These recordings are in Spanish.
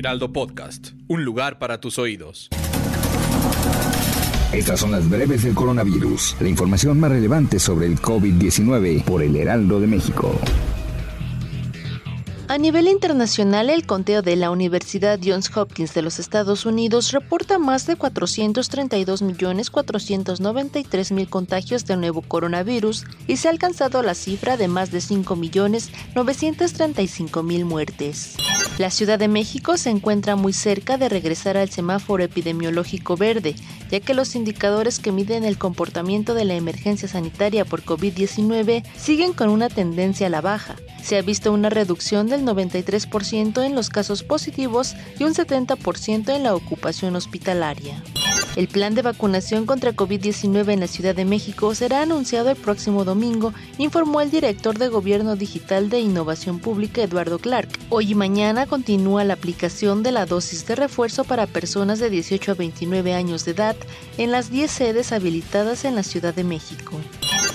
Heraldo Podcast, un lugar para tus oídos. Estas son las breves del coronavirus, la información más relevante sobre el COVID-19 por el Heraldo de México. A nivel internacional, el conteo de la Universidad Johns Hopkins de los Estados Unidos reporta más de 432.493.000 contagios del nuevo coronavirus y se ha alcanzado la cifra de más de 5.935.000 muertes. La Ciudad de México se encuentra muy cerca de regresar al semáforo epidemiológico verde, ya que los indicadores que miden el comportamiento de la emergencia sanitaria por COVID-19 siguen con una tendencia a la baja. Se ha visto una reducción del 93% en los casos positivos y un 70% en la ocupación hospitalaria. El plan de vacunación contra COVID-19 en la Ciudad de México será anunciado el próximo domingo, informó el director de Gobierno Digital de Innovación Pública Eduardo Clark. Hoy y mañana continúa la aplicación de la dosis de refuerzo para personas de 18 a 29 años de edad en las 10 sedes habilitadas en la Ciudad de México.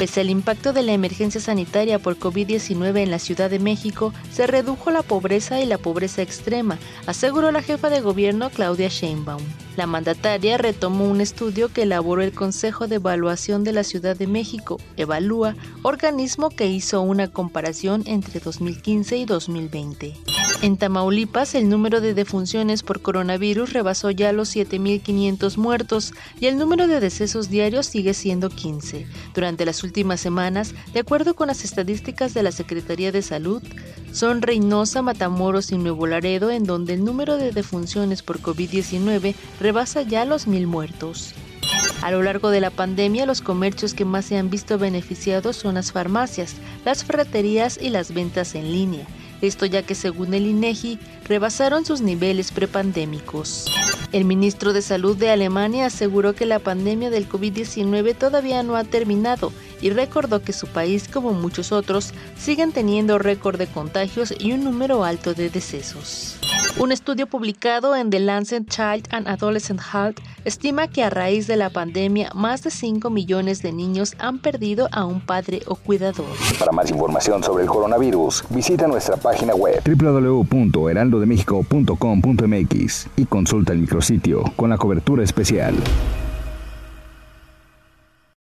Pese al impacto de la emergencia sanitaria por COVID-19 en la Ciudad de México, se redujo la pobreza y la pobreza extrema, aseguró la jefa de gobierno Claudia Sheinbaum. La mandataria retomó un estudio que elaboró el Consejo de Evaluación de la Ciudad de México, Evalúa, organismo que hizo una comparación entre 2015 y 2020. En Tamaulipas, el número de defunciones por coronavirus rebasó ya los 7.500 muertos y el número de decesos diarios sigue siendo 15. Durante las últimas semanas, de acuerdo con las estadísticas de la Secretaría de Salud, son Reynosa, Matamoros y Nuevo Laredo en donde el número de defunciones por COVID-19 rebasa ya los mil muertos. A lo largo de la pandemia, los comercios que más se han visto beneficiados son las farmacias, las ferreterías y las ventas en línea. Esto ya que según el INEGI rebasaron sus niveles prepandémicos. El ministro de Salud de Alemania aseguró que la pandemia del COVID-19 todavía no ha terminado y recordó que su país, como muchos otros, siguen teniendo récord de contagios y un número alto de decesos. Un estudio publicado en The Lancet Child and Adolescent Health estima que a raíz de la pandemia más de 5 millones de niños han perdido a un padre o cuidador. Para más información sobre el coronavirus, visita nuestra página web www.heraldodemexico.com.mx y consulta el micrositio con la cobertura especial.